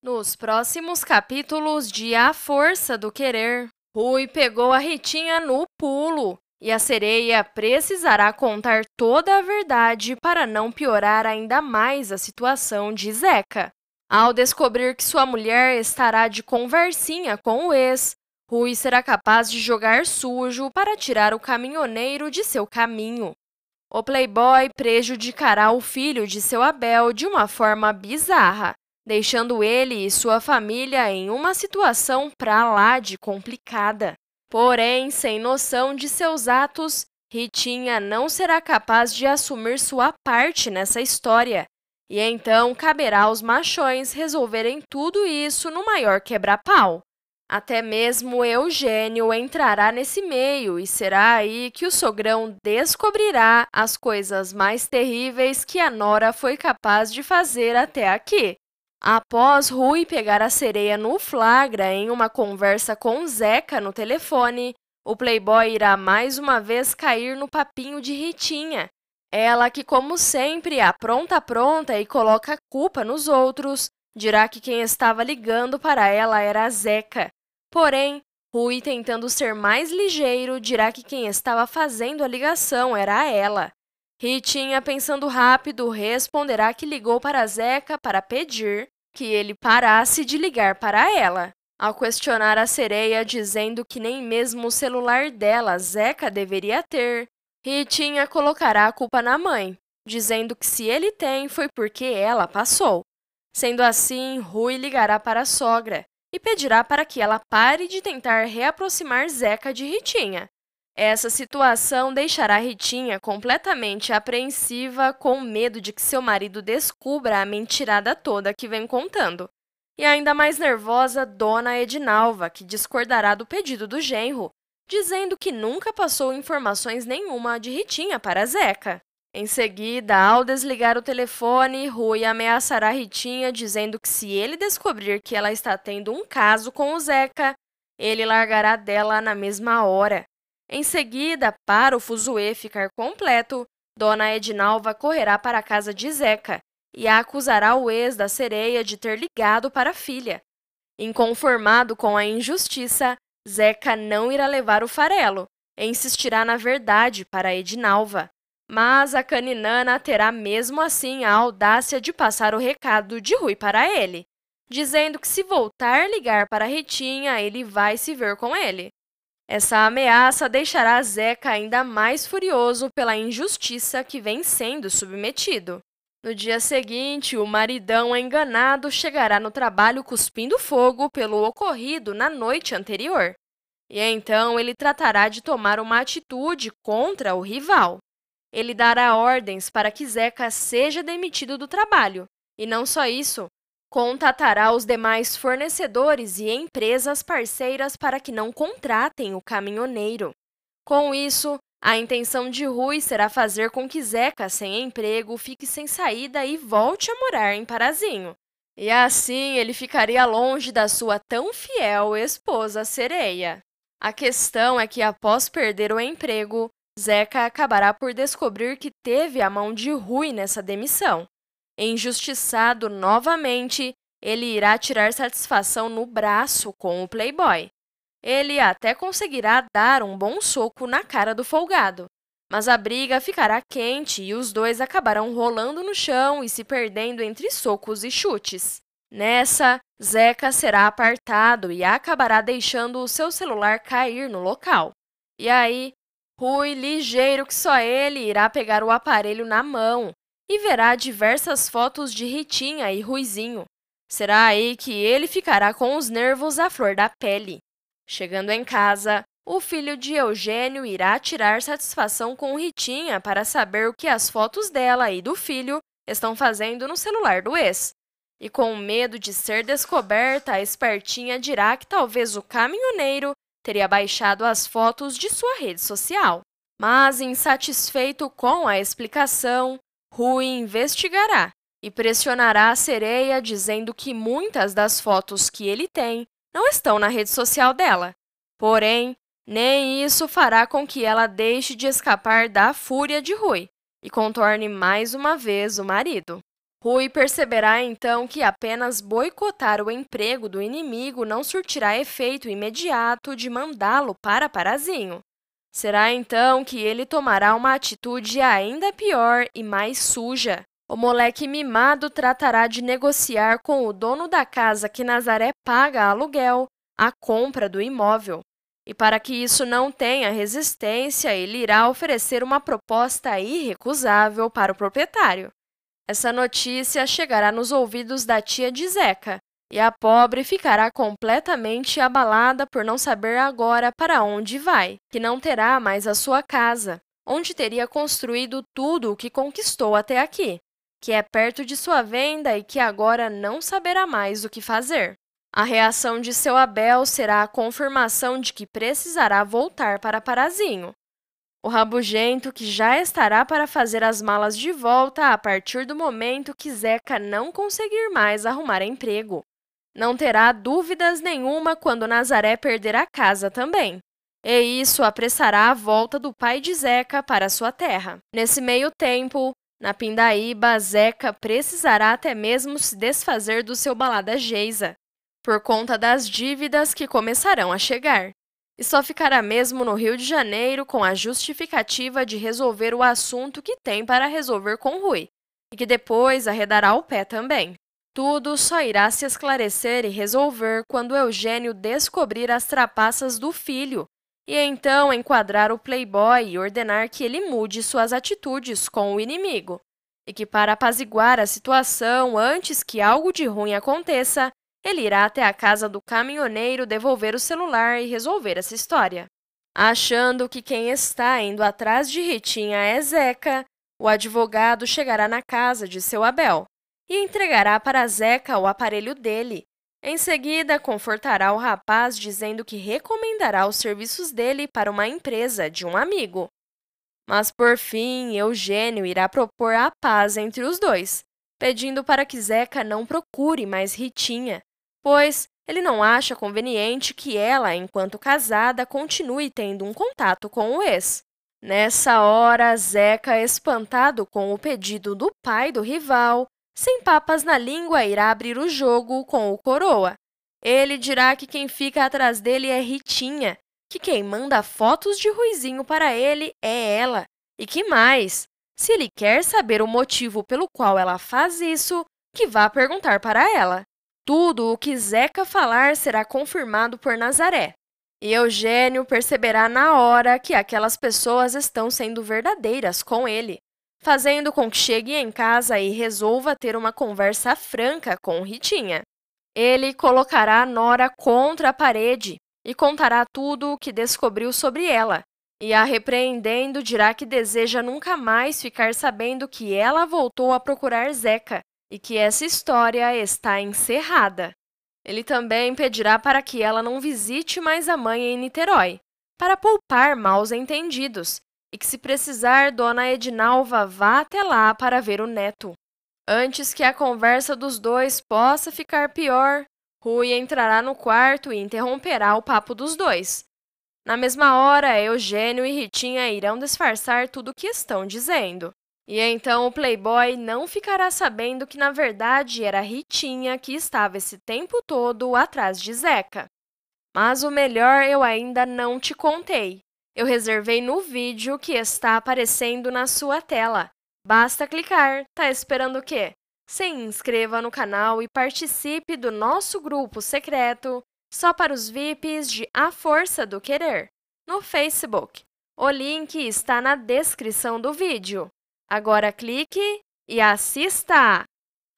Nos próximos capítulos de A Força do Querer, Rui pegou a Ritinha no pulo e a sereia precisará contar toda a verdade para não piorar ainda mais a situação de Zeca. Ao descobrir que sua mulher estará de conversinha com o ex, Rui será capaz de jogar sujo para tirar o caminhoneiro de seu caminho. O playboy prejudicará o filho de seu Abel de uma forma bizarra, deixando ele e sua família em uma situação pra lá de complicada. Porém, sem noção de seus atos, Ritinha não será capaz de assumir sua parte nessa história. E então caberá aos machões resolverem tudo isso no maior quebra-pau. Até mesmo Eugênio entrará nesse meio e será aí que o sogrão descobrirá as coisas mais terríveis que a Nora foi capaz de fazer até aqui. Após Rui pegar a sereia no flagra em uma conversa com Zeca no telefone, o playboy irá mais uma vez cair no papinho de Ritinha. Ela que, como sempre, apronta pronta e coloca a culpa nos outros, dirá que quem estava ligando para ela era Zeca. Porém, Rui, tentando ser mais ligeiro, dirá que quem estava fazendo a ligação era ela. Ritinha, pensando rápido, responderá que ligou para Zeca para pedir que ele parasse de ligar para ela. Ao questionar a sereia, dizendo que nem mesmo o celular dela Zeca deveria ter, Ritinha colocará a culpa na mãe, dizendo que se ele tem foi porque ela passou. Sendo assim, Rui ligará para a sogra e pedirá para que ela pare de tentar reaproximar Zeca de Ritinha, essa situação deixará Ritinha completamente apreensiva, com medo de que seu marido descubra a mentirada toda que vem contando. E ainda mais nervosa, Dona Edinalva, que discordará do pedido do genro, dizendo que nunca passou informações nenhuma de Ritinha para Zeca. Em seguida, ao desligar o telefone, Rui ameaçará Ritinha, dizendo que se ele descobrir que ela está tendo um caso com o Zeca, ele largará dela na mesma hora. Em seguida, para o fuzuê ficar completo, Dona Edinalva correrá para a casa de Zeca e acusará o ex da sereia de ter ligado para a filha. Inconformado com a injustiça, Zeca não irá levar o farelo e insistirá na verdade para Edinalva. Mas a caninana terá mesmo assim a audácia de passar o recado de Rui para ele, dizendo que se voltar a ligar para Ritinha, ele vai se ver com ele. Essa ameaça deixará Zeca ainda mais furioso pela injustiça que vem sendo submetido. No dia seguinte, o maridão enganado chegará no trabalho cuspindo fogo pelo ocorrido na noite anterior. E então ele tratará de tomar uma atitude contra o rival. Ele dará ordens para que Zeca seja demitido do trabalho. E não só isso, Contatará os demais fornecedores e empresas parceiras para que não contratem o caminhoneiro. Com isso, a intenção de Rui será fazer com que Zeca, sem emprego, fique sem saída e volte a morar em Parazinho. E assim ele ficaria longe da sua tão fiel esposa sereia. A questão é que, após perder o emprego, Zeca acabará por descobrir que teve a mão de Rui nessa demissão. Injustiçado novamente, ele irá tirar satisfação no braço com o playboy. Ele até conseguirá dar um bom soco na cara do folgado, mas a briga ficará quente e os dois acabarão rolando no chão e se perdendo entre socos e chutes. Nessa, Zeca será apartado e acabará deixando o seu celular cair no local. E aí, Rui, ligeiro que só ele, irá pegar o aparelho na mão e verá diversas fotos de Ritinha e Ruizinho. Será aí que ele ficará com os nervos à flor da pele. Chegando em casa, o filho de Eugênio irá tirar satisfação com Ritinha para saber o que as fotos dela e do filho estão fazendo no celular do ex. E com medo de ser descoberta, a espertinha dirá que talvez o caminhoneiro teria baixado as fotos de sua rede social. Mas, insatisfeito com a explicação, Rui investigará e pressionará a sereia dizendo que muitas das fotos que ele tem não estão na rede social dela. Porém, nem isso fará com que ela deixe de escapar da fúria de Rui e contorne mais uma vez o marido. Rui perceberá então que apenas boicotar o emprego do inimigo não surtirá efeito imediato de mandá-lo para Parazinho. Será então que ele tomará uma atitude ainda pior e mais suja. O moleque mimado tratará de negociar com o dono da casa que Nazaré paga aluguel a compra do imóvel. E para que isso não tenha resistência, ele irá oferecer uma proposta irrecusável para o proprietário. Essa notícia chegará nos ouvidos da tia de Zeca, e a pobre ficará completamente abalada por não saber agora para onde vai, que não terá mais a sua casa, onde teria construído tudo o que conquistou até aqui, que é perto de sua venda e que agora não saberá mais o que fazer. A reação de seu Abel será a confirmação de que precisará voltar para Parazinho. O rabugento que já estará para fazer as malas de volta a partir do momento que Zeca não conseguir mais arrumar emprego. Não terá dúvidas nenhuma quando Nazaré perder a casa também. E isso apressará a volta do pai de Zeca para sua terra. Nesse meio tempo, na Pindaíba, Zeca precisará até mesmo se desfazer do seu balada Geisa, por conta das dívidas que começarão a chegar. E só ficará mesmo no Rio de Janeiro com a justificativa de resolver o assunto que tem para resolver com Rui, e que depois arredará o pé também. Tudo só irá se esclarecer e resolver quando Eugênio descobrir as trapaças do filho e então enquadrar o playboy e ordenar que ele mude suas atitudes com o inimigo, e que para apaziguar a situação antes que algo de ruim aconteça, ele irá até a casa do caminhoneiro devolver o celular e resolver essa história. Achando que quem está indo atrás de Ritinha é Zeca, o advogado chegará na casa de seu Abel e entregará para Zeca o aparelho dele. Em seguida, confortará o rapaz dizendo que recomendará os serviços dele para uma empresa de um amigo. Mas, por fim, Eugênio irá propor a paz entre os dois, pedindo para que Zeca não procure mais Ritinha, pois ele não acha conveniente que ela, enquanto casada, continue tendo um contato com o ex. Nessa hora, Zeca, espantado com o pedido do pai do rival, sem papas na língua, irá abrir o jogo com o coroa. Ele dirá que quem fica atrás dele é Ritinha, que quem manda fotos de Ruizinho para ele é ela. E que mais? Se ele quer saber o motivo pelo qual ela faz isso, que vá perguntar para ela. Tudo o que Zeca falar será confirmado por Nazaré. E Eugênio perceberá na hora que aquelas pessoas estão sendo verdadeiras com ele fazendo com que chegue em casa e resolva ter uma conversa franca com Ritinha. Ele colocará Nora contra a parede e contará tudo o que descobriu sobre ela, e a repreendendo dirá que deseja nunca mais ficar sabendo que ela voltou a procurar Zeca e que essa história está encerrada. Ele também pedirá para que ela não visite mais a mãe em Niterói, para poupar maus entendidos, e que, se precisar, Dona Edinalva vá até lá para ver o neto. Antes que a conversa dos dois possa ficar pior, Rui entrará no quarto e interromperá o papo dos dois. Na mesma hora, Eugênio e Ritinha irão disfarçar tudo o que estão dizendo. E então o playboy não ficará sabendo que na verdade era Ritinha que estava esse tempo todo atrás de Zeca. Mas o melhor eu ainda não te contei eu reservei no vídeo que está aparecendo na sua tela. Basta clicar. Tá esperando o quê? Se inscreva no canal e participe do nosso grupo secreto só para os VIPs de A Força do Querer, no Facebook. O link está na descrição do vídeo. Agora clique e assista!